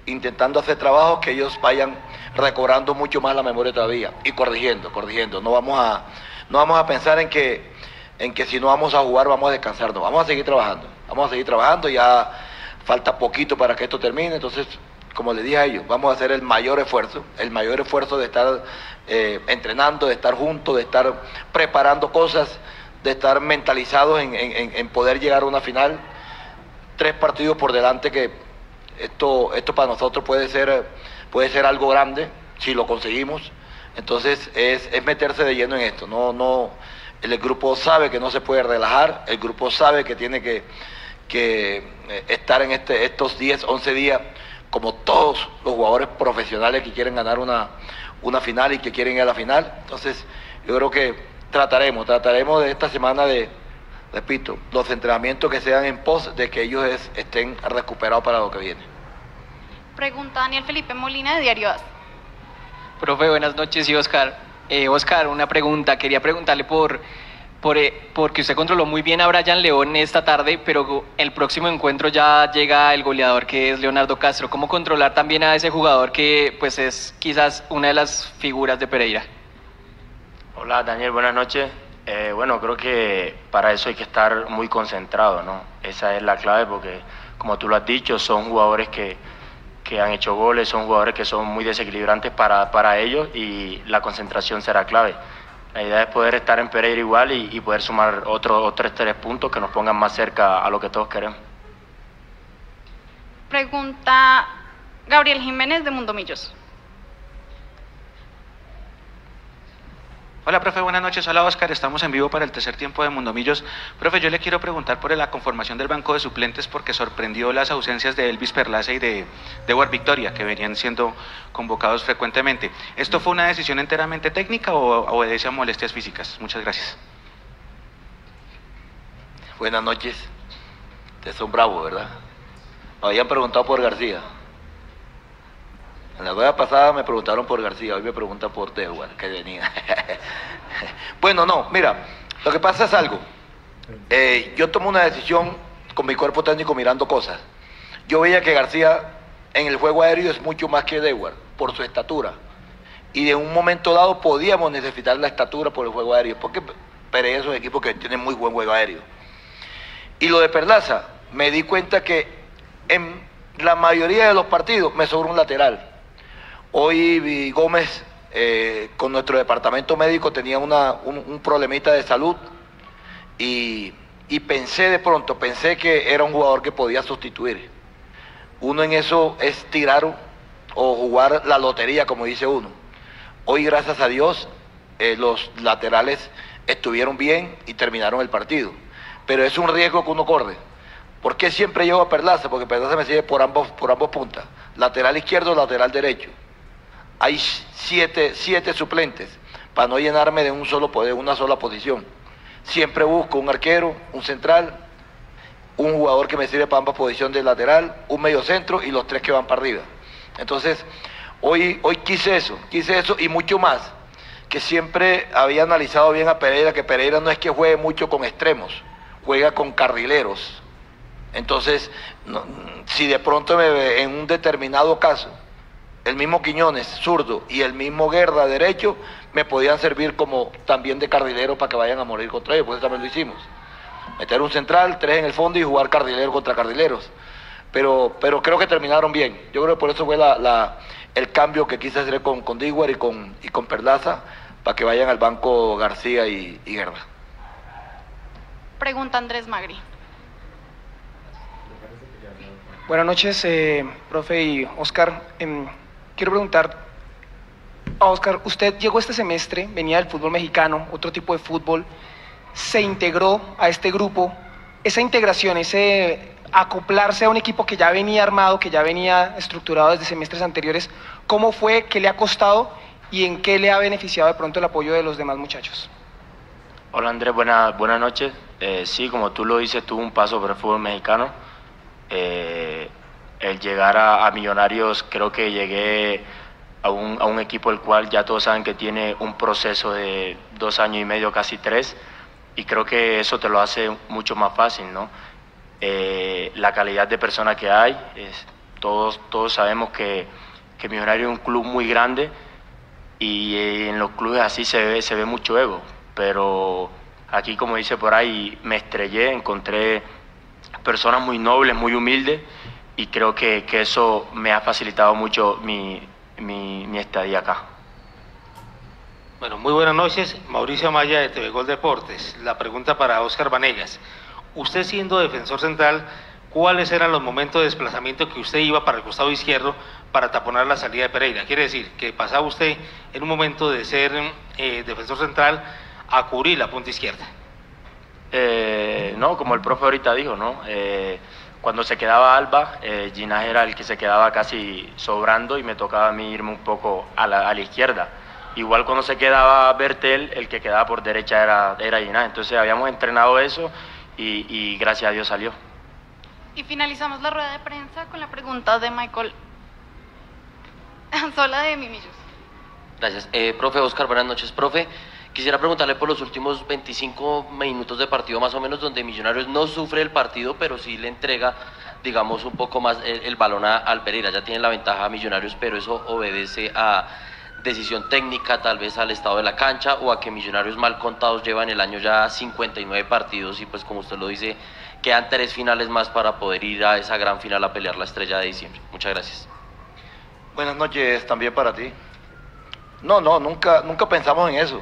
intentando hacer trabajos que ellos vayan recobrando mucho más la memoria todavía y corrigiendo, corrigiendo. No vamos a, no vamos a pensar en que, en que si no vamos a jugar vamos a descansar, no, vamos a seguir trabajando, vamos a seguir trabajando, ya falta poquito para que esto termine, entonces, como les dije a ellos, vamos a hacer el mayor esfuerzo, el mayor esfuerzo de estar eh, entrenando, de estar juntos, de estar preparando cosas, de estar mentalizados en, en- en poder llegar a una final. Tres partidos por delante que esto, esto para nosotros puede ser, puede ser algo grande si lo conseguimos. Entonces es, es meterse de lleno en esto. No, no, el grupo sabe que no se puede relajar, el grupo sabe que tiene que, que eh, estar en este, estos 10, 11 días como todos los jugadores profesionales que quieren ganar una, una final y que quieren ir a la final. Entonces yo creo que trataremos, trataremos de esta semana de, repito, los entrenamientos que sean en pos de que ellos es- estén recuperados para lo que viene. Pregunta Daniel Felipe Molina de Diario AS. Profe, buenas noches y Oscar. Eh, Oscar, una pregunta. Quería preguntarle por, por eh, porque usted controló muy bien a Brian León esta tarde, pero el próximo encuentro ya llega el goleador que es Leonardo Castro. ¿Cómo controlar también a ese jugador que pues es quizás una de las figuras de Pereira? Hola Daniel, buenas noches. Eh, bueno, creo que para eso hay que estar muy concentrado, ¿no? Esa es la clave porque, como tú lo has dicho, son jugadores que, que han hecho goles, son jugadores que son muy desequilibrantes para, para ellos y la concentración será clave. La idea es poder estar en Pereira igual y, poder sumar otros otros tres puntos que nos pongan más cerca a lo que todos queremos. Pregunta Gabriel Jiménez de Mundo Millos. Hola, profe, buenas noches. Hola, Oscar. Estamos en vivo para el tercer tiempo de Mundomillos. Profe, yo le quiero preguntar por la conformación del banco de suplentes porque sorprendió las ausencias de Elvis Perlaza y de, de War Victoria, que venían siendo convocados frecuentemente. ¿Esto fue una decisión enteramente técnica o obedece a molestias físicas? Muchas gracias. Buenas noches. Ustedes son bravos, ¿verdad? Me habían preguntado por García. En la rueda pasada me preguntaron por García, hoy me preguntan por Dewar, que venía. bueno, no, mira, lo que pasa es algo. Eh, yo tomo una decisión con mi cuerpo técnico mirando cosas. Yo veía que García en el juego aéreo es mucho más que Dewar, por su estatura. Y de un momento dado podíamos necesitar la estatura por el juego aéreo, porque Pereira es un equipo que tiene muy buen juego aéreo. Y lo de Perlaza, me di cuenta que en la mayoría de los partidos me sobra un lateral. Hoy Gómez eh, con nuestro departamento médico tenía una, un, problemita de salud y, y pensé de pronto, pensé que era un jugador que podía sustituir. Uno en eso es tirar o jugar la lotería, como dice uno. Hoy, gracias a Dios, eh, los laterales estuvieron bien y terminaron el partido. Pero es un riesgo que uno corre. ¿Por qué siempre llevo a Perlaza? Porque Perlaza me sigue por ambos, por ambos puntas. Lateral izquierdo, lateral derecho. Hay siete, siete suplentes para no llenarme de un solo de una sola posición. Siempre busco un arquero, un central, un jugador que me sirve para ambas posiciones de lateral, un medio centro y los tres que van para arriba. Entonces, hoy, hoy quise eso, quise eso y mucho más, que siempre había analizado bien a Pereira, que Pereira no es que juegue mucho con extremos, juega con carrileros. Entonces, si de pronto me ve en un determinado caso, el mismo Quiñones, zurdo, y el mismo Guerra, derecho, me podían servir como también de carrilero para que vayan a morir contra ellos, pues también lo hicimos. Meter un central, tres en el fondo y jugar cardilero contra cardileros. Pero, pero creo que terminaron bien. Yo creo que por eso fue la, la- el cambio que quise hacer con, con Diguar y con, y con Perlaza, para que vayan al banco García y, y Guerra. Pregunta Andrés Magri. Buenas noches, eh, profe y Oscar. Em, quiero preguntar a Oscar, usted llegó este semestre, venía del fútbol mexicano, otro tipo de fútbol, se integró a este grupo. Esa integración, ese acoplarse a un equipo que ya venía armado, que ya venía estructurado desde semestres anteriores. ¿Cómo fue? ¿Qué le ha costado? ¿Y en qué le ha beneficiado de pronto el apoyo de los demás muchachos? Hola Andrés, buenas noches. Eh, sí, como tú lo dices, tuvo un paso por el fútbol mexicano. Eh, el llegar a, Millonarios, creo que llegué a un, a un, equipo el cual ya todos saben que tiene un proceso de dos años y medio, casi tres, y creo que eso te lo hace mucho más fácil, ¿no? Eh, la calidad de persona que hay, es, todos, todos sabemos que, que Millonarios es un club muy grande y en los clubes así se ve, se ve mucho ego, pero aquí como dice por ahí, me estrellé, encontré personas muy nobles, muy humildes y creo que, que eso me ha facilitado mucho mi, mi, mi, estadía acá. Bueno, muy buenas noches. Mauricio Amaya de TV Gol Deportes. La pregunta para Oscar Vanegas. Usted siendo defensor central, ¿cuáles eran los momentos de desplazamiento que usted iba para el costado izquierdo para taponar la salida de Pereira? Quiere decir que pasaba usted en un momento de ser eh, defensor central a cubrir la punta izquierda. Eh, no, como el profe ahorita dijo, ¿no? Eh, cuando se quedaba Alba, eh, Ginás era el que se quedaba casi sobrando y me tocaba a mí irme un poco a la, a la izquierda. Igual cuando se quedaba Bertel, el que quedaba por derecha era, era Ginás. Entonces habíamos entrenado eso y, y gracias a Dios salió. Y finalizamos la rueda de prensa con la pregunta de Michael Sola de Mimillos. Gracias. Eh, profe Oscar, buenas noches. Profe, quisiera preguntarle por los últimos 25 minutos de partido más o menos donde Millonarios no sufre el partido, pero sí le entrega, digamos, un poco más el, balón a, al Pereira. Ya tiene la ventaja a Millonarios, pero eso obedece a decisión técnica, tal vez al estado de la cancha o a que Millonarios mal contados llevan el año ya 59 partidos y pues como usted lo dice, quedan tres finales más para poder ir a esa gran final a pelear la estrella de diciembre. Muchas gracias. Buenas noches también para ti. No, no, nunca, nunca pensamos en eso.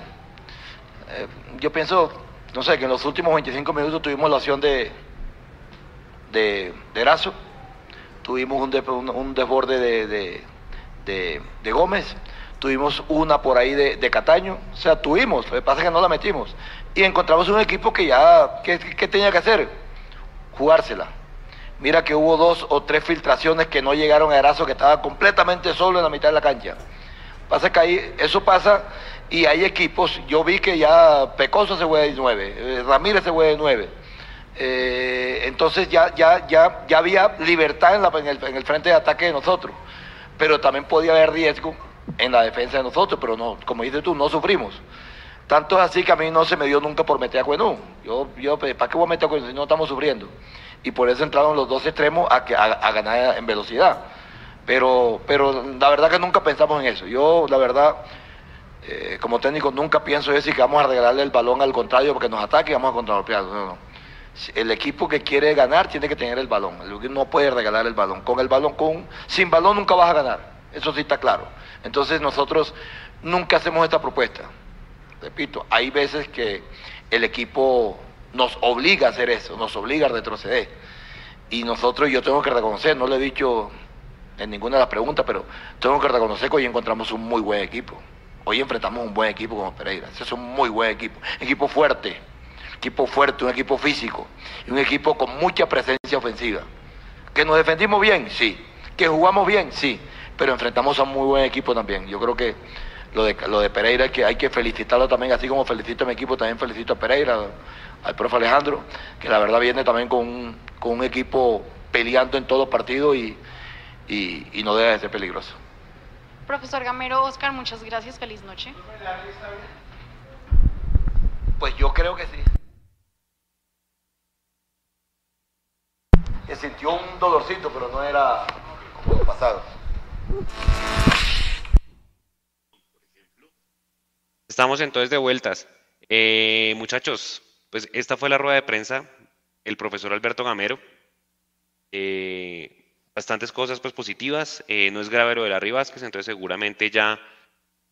Eh, yo pienso, no sé, que en los últimos 25 minutos tuvimos la opción de, de, de Erazo, tuvimos un, de, un, un desborde de, de, de, Gómez, tuvimos una por ahí de, de, Cataño, o sea, tuvimos, lo que pasa es que no la metimos. Y encontramos un equipo que ya, ¿qué, qué tenía que hacer? Jugársela. Mira que hubo dos o tres filtraciones que no llegaron a Erazo, que estaba completamente solo en la mitad de la cancha. Pasa que ahí, eso pasa y hay equipos, yo vi que ya Pecoso se juega de 9, eh, Ramírez se juega de 9. Eh, entonces ya, ya, ya, ya había libertad en, el, en, el, frente de ataque de nosotros, pero también podía haber riesgo en la defensa de nosotros, pero no, como dices tú, no sufrimos. Tanto es así que a mí no se me dio nunca por meter a Cuenú. Yo, yo ¿para qué voy a meter a Cuenú si no estamos sufriendo? Y por eso entraron los dos extremos a, a, a ganar en velocidad. Pero, pero la verdad que nunca pensamos en eso. Yo, la verdad, eh, como técnico nunca pienso decir que vamos a regalarle el balón al contrario porque nos ataque y vamos a contragolpear. No. El equipo que quiere ganar tiene que tener el balón. No puede regalar el balón. Con el balón, con, sin balón nunca vas a ganar. Eso sí está claro. Entonces nosotros nunca hacemos esta propuesta. Repito, hay veces que el equipo nos obliga a hacer eso, nos obliga a retroceder. Y nosotros, yo tengo que reconocer, no le he dicho en ninguna de las preguntas, pero tengo que reconocer que hoy encontramos un muy buen equipo. Hoy enfrentamos un buen equipo como Pereira. Ese es un muy buen equipo. Equipo fuerte, equipo fuerte, un equipo físico y un equipo con mucha presencia ofensiva. ¿Que nos defendimos bien? Sí. ¿Que jugamos bien? Sí. Pero enfrentamos a un muy buen equipo también. Yo creo que lo de, lo de Pereira que hay que felicitarlo también, así como felicito a mi equipo, también felicito a Pereira, al profe Alejandro, que la verdad viene también con un, con un equipo peleando en todos partidos y, y no deja de ser peligroso. Profesor Gamero, Oscar, muchas gracias. Feliz noche. Pues yo creo que sí. Que sintió un dolorcito, pero no era como lo pasado. Estamos entonces de vueltas. Eh, muchachos, pues esta fue la rueda de prensa. El profesor Alberto Gamero. Eh, bastantes cosas pues positivas. Eh, no es grave lo de Larry Vázquez, entonces seguramente ya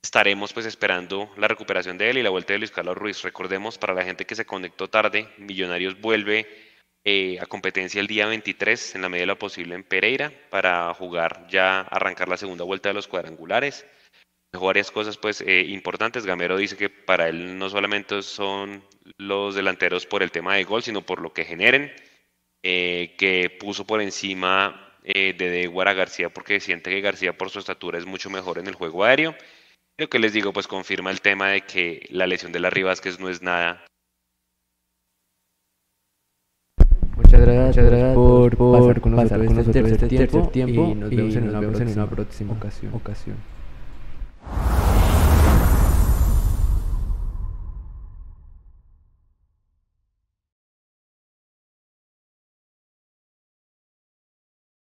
estaremos pues esperando la recuperación de él y la vuelta de Luis Carlos Ruiz. Recordemos para la gente que se conectó tarde, Millonarios vuelve eh, a competencia el día 23 en la medida de lo posible en Pereira para jugar ya arrancar la segunda vuelta de los cuadrangulares. Dejó varias cosas pues eh, importantes. Gamero dice que para él no solamente son los delanteros por el tema de gol, sino por lo que generen que puso por encima eh, de Deguara a García porque siente que García por su estatura es mucho mejor en el juego aéreo. Lo que les digo, pues confirma el tema de que la lesión de Larry Vázquez no es nada. Muchas gracias, por, pasar con nosotros este, tercer, tiempo, y nos vemos en una próxima ocasión.